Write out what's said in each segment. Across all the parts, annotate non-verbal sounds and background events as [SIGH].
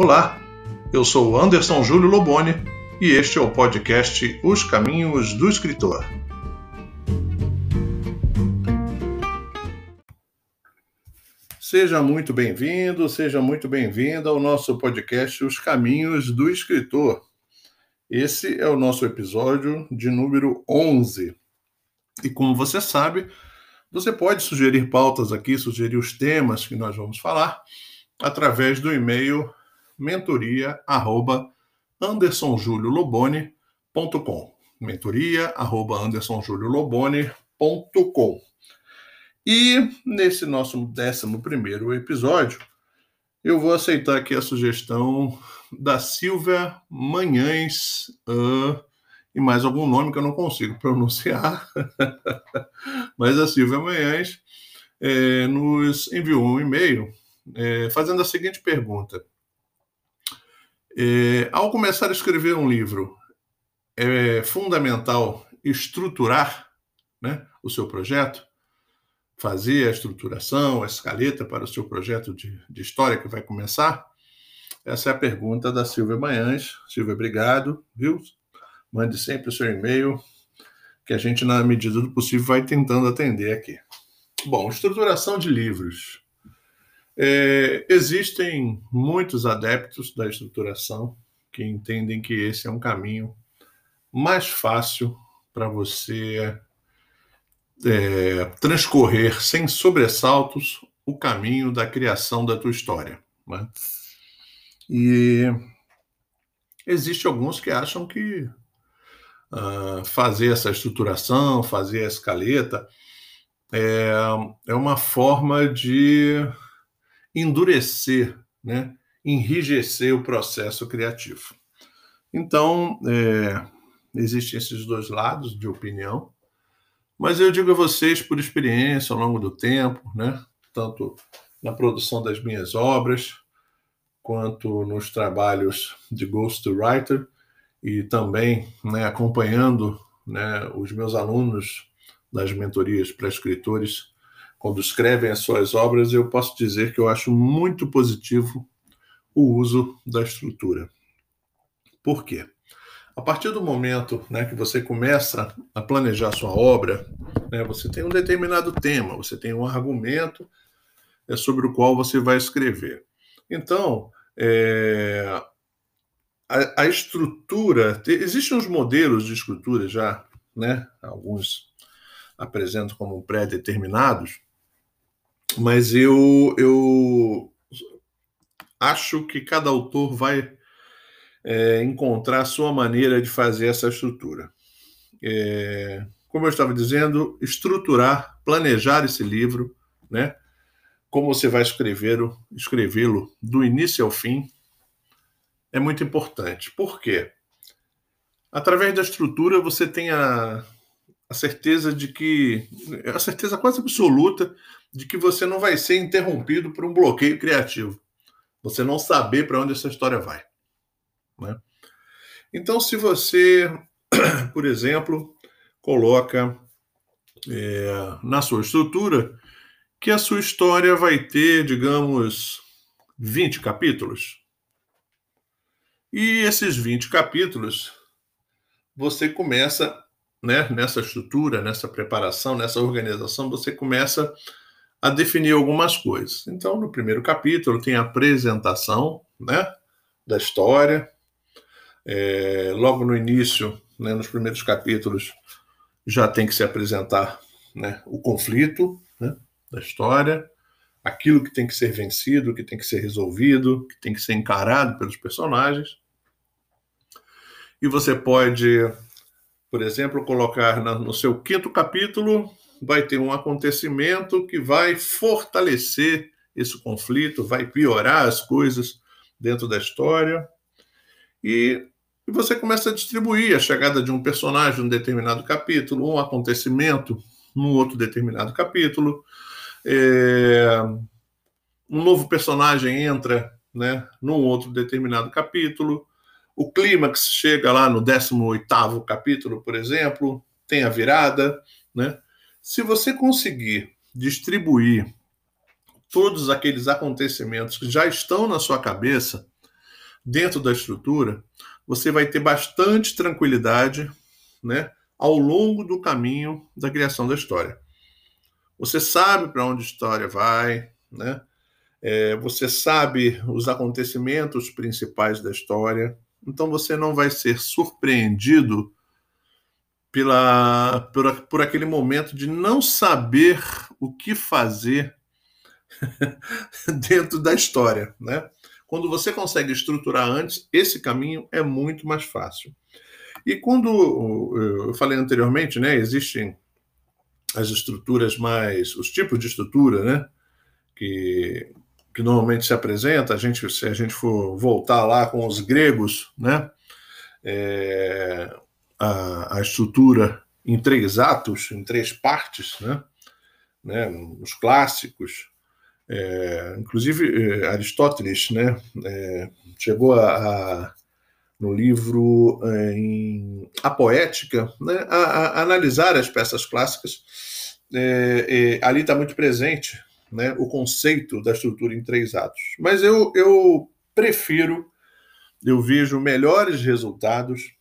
Olá, eu sou Anderson Júlio Loboni e este é o podcast Os Caminhos do Escritor. Seja muito bem-vindo, seja muito bem-vinda ao nosso podcast Os Caminhos do Escritor. Esse é o nosso episódio de número 11. E como você sabe, você pode sugerir pautas aqui, sugerir os temas que nós vamos falar através do e-mail mentoria@andersonjulioloboni.com. mentoria@andersonjulioloboni.com. E nesse nosso décimo primeiro episódio, eu vou aceitar aqui a sugestão da Silvia Manhães uh, e mais algum nome que eu não consigo [LAUGHS] pronunciar, mas a Silvia Manhães é, nos enviou um e-mail é, fazendo a seguinte pergunta: é, ao começar a escrever um livro, é fundamental estruturar né, o seu projeto, fazer a estruturação, a escaleta para o seu projeto de, de história que vai começar? Essa é a pergunta da Silvia Manhães. Silvia, obrigado, viu? Mande sempre o seu e-mail, que a gente, na medida do possível, vai tentando atender aqui. Bom, estruturação de livros. É, existem muitos adeptos da estruturação que entendem que esse é um caminho mais fácil para você é, transcorrer sem sobressaltos o caminho da criação da tua história. Né? E existe alguns que acham que uh, fazer essa estruturação, fazer a escaleta, é, é uma forma de endurecer, né, enrijecer o processo criativo. Então, é, existem esses dois lados de opinião, mas eu digo a vocês por experiência ao longo do tempo, né, tanto na produção das minhas obras, quanto nos trabalhos de ghostwriter e também né, acompanhando né, os meus alunos das mentorias para escritores quando escrevem as suas obras, eu posso dizer que eu acho muito positivo o uso da estrutura. Por quê? A partir do momento né, que você começa a planejar sua obra, né, você tem um determinado tema, você tem um argumento é, sobre o qual você vai escrever. Então, é, a, a, estrutura, existem uns modelos de estrutura já, né, alguns apresentam como pré-determinados, mas eu, eu acho que cada autor vai é, encontrar a sua maneira de fazer essa estrutura. É, como eu estava dizendo, estruturar, planejar esse livro, né? Como você vai escrevê-lo, escrevê-lo do início ao fim, é muito importante. Por quê? Através da estrutura você tem a, a certeza de que a certeza quase absoluta de que você não vai ser interrompido por um bloqueio criativo. Você não saber para onde essa história vai. Né? Então, se você, [CLEARS THROAT] por exemplo, coloca é, na sua estrutura que a sua história vai ter, digamos, 20 capítulos. E esses 20 capítulos, você começa, né, nessa estrutura, nessa preparação, nessa organização, você começa a definir algumas coisas. Então, no primeiro capítulo tem a apresentação né, da história. É, logo no início, né, nos primeiros capítulos, já tem que se apresentar né, o conflito né, da história, aquilo que tem que ser vencido, que tem que ser resolvido, que tem que ser encarado pelos personagens. E você pode, por exemplo, colocar no seu quinto capítulo vai ter um acontecimento que vai fortalecer esse conflito, vai piorar as coisas dentro da história. E, você começa a distribuir a chegada de um personagem num determinado capítulo, um acontecimento num outro determinado capítulo. É, um novo personagem entra né, num outro determinado capítulo. O clímax chega lá no 18º capítulo, por exemplo, tem a virada, né? Se você conseguir distribuir todos aqueles acontecimentos que já estão na sua cabeça, dentro da estrutura, você vai ter bastante tranquilidade né, ao longo do caminho da criação da história. Você sabe para onde a história vai, né? É, você sabe os acontecimentos principais da história, então você não vai ser surpreendido pela, por, por aquele momento de não saber o que fazer [LAUGHS] dentro da história, né? Quando você consegue estruturar antes, esse caminho é muito mais fácil. E quando eu falei anteriormente, né, existem as estruturas mais, os tipos de estrutura, né, que, que normalmente se apresenta, a gente, se a gente for voltar lá com os gregos, né, é, a, a estrutura em três atos, em três partes, né, né os clássicos, é, inclusive é, Aristóteles, né, é, chegou a, a no livro é, em A Poética, né, a, a, analisar as peças clássicas. É, é, ali está muito presente né, o conceito da estrutura em três atos. Mas eu, eu prefiro, eu vejo melhores resultados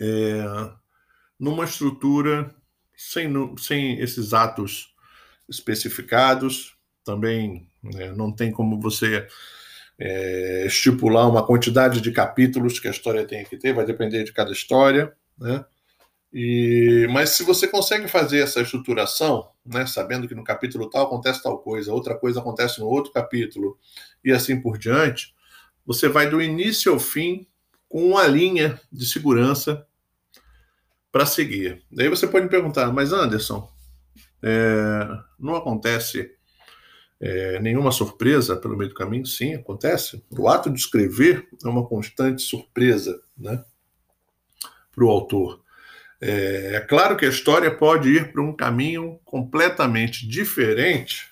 é, numa estrutura sem, sem esses atos especificados. Também né, não tem como você é, estipular uma quantidade de capítulos que a história tem que ter, vai depender de cada história, né? E, mas se você consegue fazer essa estruturação, né, sabendo que no capítulo tal acontece tal coisa, outra coisa acontece no outro capítulo, e assim por diante, você vai do início ao fim com uma linha de segurança para seguir. Daí você pode me perguntar, mas Anderson, é, não acontece é, nenhuma surpresa pelo meio do caminho? Sim, acontece. O ato de escrever é uma constante surpresa né, para o autor. É, é, claro que a história pode ir para um caminho completamente diferente,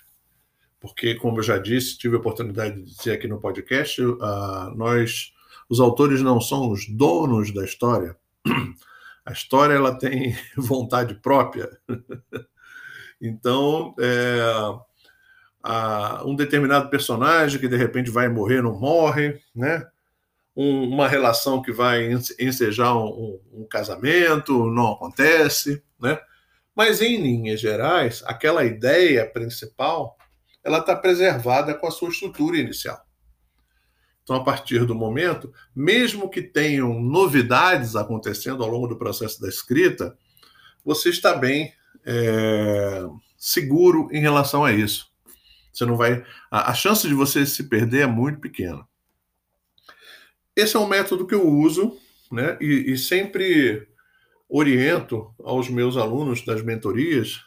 porque, como eu já disse, tive a oportunidade de dizer aqui no podcast, uh, nós, os autores, não são os donos da história. A história ela tem [LAUGHS] vontade própria. [LAUGHS] então, é, a, um determinado personagem que de repente vai morrer, não morre, né? Um, uma relação que vai ensejar um, um, um, casamento, não acontece, né? Mas em linhas gerais, aquela ideia principal, ela está preservada com a sua estrutura inicial. Então, a partir do momento, mesmo que tenham novidades acontecendo ao longo do processo da escrita, você está bem é, seguro em relação a isso. Você não vai. A, a chance de você se perder é muito pequena. Esse é um método que eu uso, né? E, e sempre oriento aos meus alunos das mentorias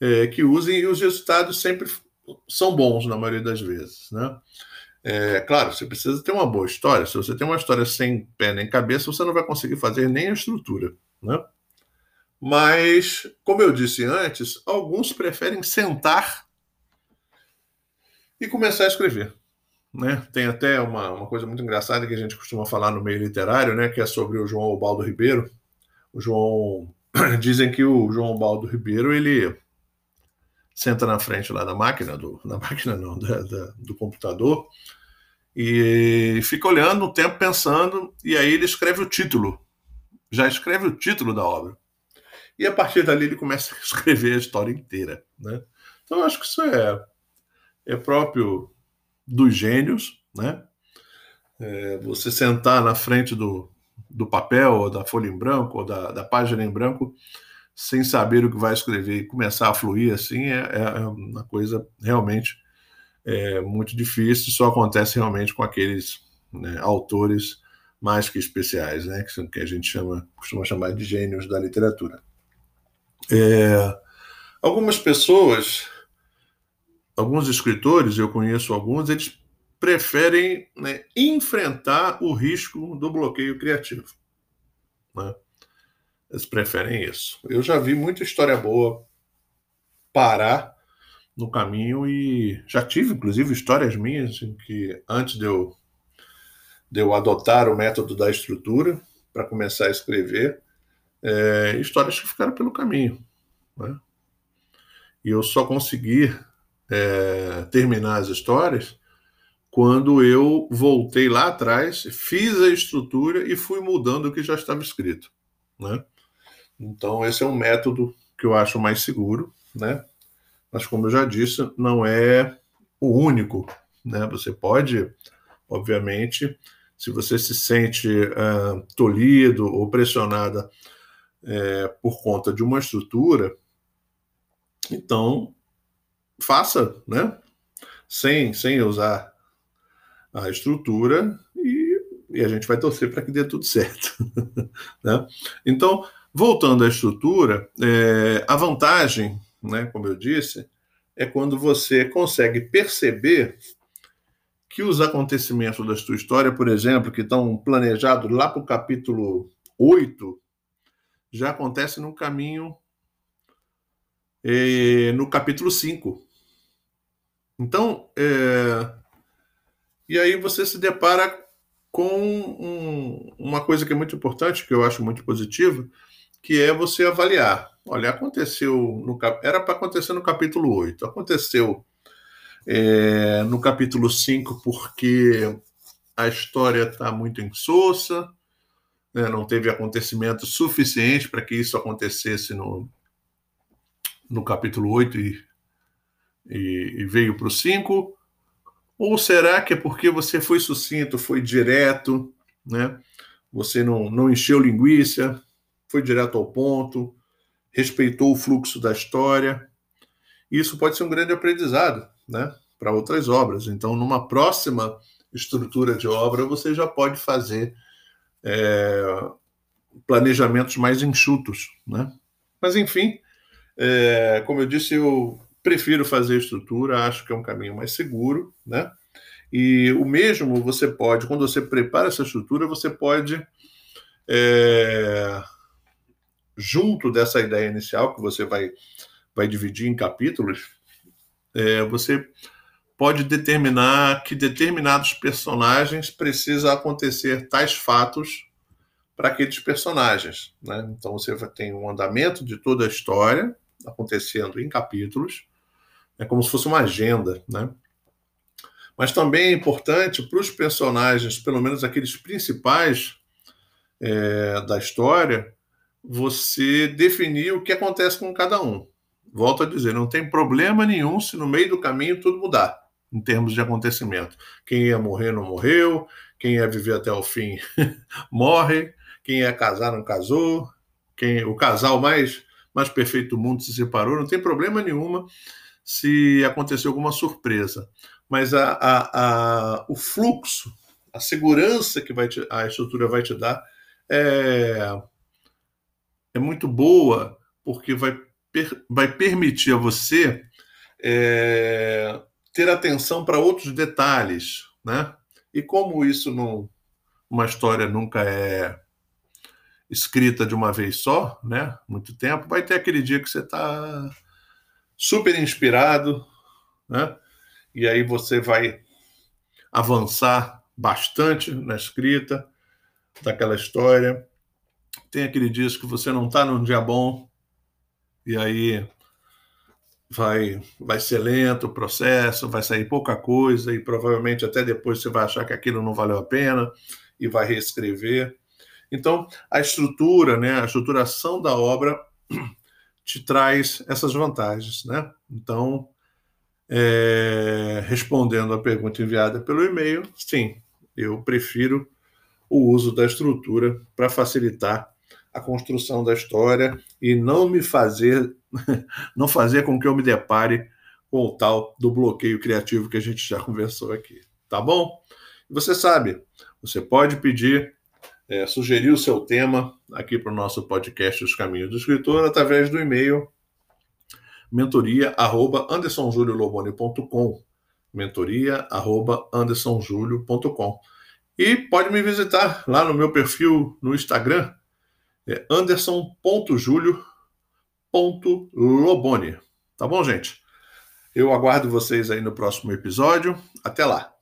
é, que usem e os resultados sempre são bons na maioria das vezes, né? É, claro, você precisa ter uma boa história. Se você tem uma história sem pé nem cabeça, você não vai conseguir fazer nem a estrutura, né? Mas, como eu disse antes, alguns preferem sentar e começar a escrever. Né? Tem até uma, uma coisa muito engraçada que a gente costuma falar no meio literário, né? que é sobre o João Baldo Ribeiro. O João. [CLEARS THROAT] Dizem que o João Baldo Ribeiro ele senta na frente lá da máquina, do, [LAUGHS] na máquina não, da, da, do computador, e fica olhando o tempo pensando, e aí ele escreve o título. Já escreve o título da obra. E a partir dali ele começa a [LAUGHS] escrever a história inteira. Né? Então eu acho que isso é é próprio dos gênios, né? É, você sentar na frente do, do papel, ou da folha em branco, ou da, da página em branco, sem saber o que vai escrever e começar a fluir assim, é, é, é uma coisa realmente é, muito difícil, só acontece realmente com aqueles né, autores mais que especiais, né, que, que a gente chama, costuma chamar de gênios da literatura. É, algumas pessoas alguns escritores, eu conheço alguns, eles preferem né, enfrentar o risco do bloqueio criativo. Né? Eles preferem isso. Eu já vi muita história boa parar no caminho e já tive, inclusive, histórias minhas em que, antes de eu, de eu adotar o método da estrutura para começar a escrever, é, histórias que ficaram pelo caminho. Né? E eu só consegui é, terminar as histórias quando eu voltei lá atrás, fiz a estrutura e fui mudando o que já estava escrito, né? Então esse é um método que eu acho mais seguro, né? Mas como eu já disse, não é o único, né? Você pode, obviamente, se você se sente uh, tolhido ou pressionada é, por conta de uma estrutura, então faça, né? Sem, sem usar a estrutura e, a gente vai torcer para que dê tudo certo. [LAUGHS] né? Então, voltando à estrutura, é, a vantagem, né, como eu disse, é quando você consegue perceber que os acontecimentos da sua história, por exemplo, que estão planejados lá para o capítulo 8, já acontecem no caminho é, no capítulo 5. Então, é, e aí você se depara com um, uma coisa que é muito importante, que eu acho muito positiva, que é você avaliar. Olha, aconteceu no era para acontecer no capítulo 8, aconteceu é, no capítulo 5, porque a história está muito insossa, né, não teve acontecimento suficiente para que isso acontecesse no, no capítulo 8 e, e, e veio para o 5? Ou será que é porque você foi sucinto, foi direto, né? você não, não encheu linguiça, foi direto ao ponto, respeitou o fluxo da história? Isso pode ser um grande aprendizado né, para outras obras. Então, numa próxima estrutura de obra, você já pode fazer é, planejamentos mais enxutos. Né? Mas, enfim, é, como eu disse, eu prefiro fazer estrutura, acho que é um caminho mais seguro. Né? E o mesmo você pode, quando você prepara essa estrutura, você pode. É, junto dessa ideia inicial que você vai, vai dividir em capítulos, é, você pode determinar que determinados personagens precisa acontecer tais fatos para aqueles personagens. Né? Então você tem um andamento de toda a história acontecendo em capítulos, é como se fosse uma agenda, né? Mas também é importante para os personagens, pelo menos aqueles principais é, da história, você definir o que acontece com cada um. Volto a dizer, não tem problema nenhum se no meio do caminho tudo mudar, em termos de acontecimento. Quem ia morrer não morreu, quem ia viver até o fim [LAUGHS] morre, quem ia casar não casou, quem o casal mais mais perfeito do mundo se separou, não tem problema nenhuma se acontecer alguma surpresa. Mas a, a, a, o fluxo, a segurança que vai te, a estrutura vai te dar é, é muito boa, porque vai, per, vai permitir a você é, ter atenção para outros detalhes, né? E como isso não, uma história nunca é escrita de uma vez só, né? Muito tempo, vai ter aquele dia que você está super inspirado, né? E aí você vai avançar bastante na escrita daquela história tem aquele dia que você não está num dia bom e aí vai vai ser lento o processo, vai sair pouca coisa e provavelmente até depois você vai achar que aquilo não valeu a pena e vai reescrever. Então, a estrutura, né, a estruturação da obra te traz essas vantagens, né? Então, é, respondendo à pergunta enviada pelo e-mail, sim, eu prefiro o uso da estrutura para facilitar a construção da história e não me fazer [LAUGHS] não fazer com que eu me depare com o tal do bloqueio criativo que a gente já [LAUGHS] conversou aqui, tá bom? Você sabe, você pode pedir, é, sugerir o seu tema aqui para o nosso podcast Os Caminhos do Escritor através do e-mail mentoria@andersonjulioloboni.com mentoria@andersonjulio.com e pode me visitar lá no meu perfil no Instagram é anderson.julio.loboni. Tá bom, gente? Eu aguardo vocês aí no próximo episódio. Até lá!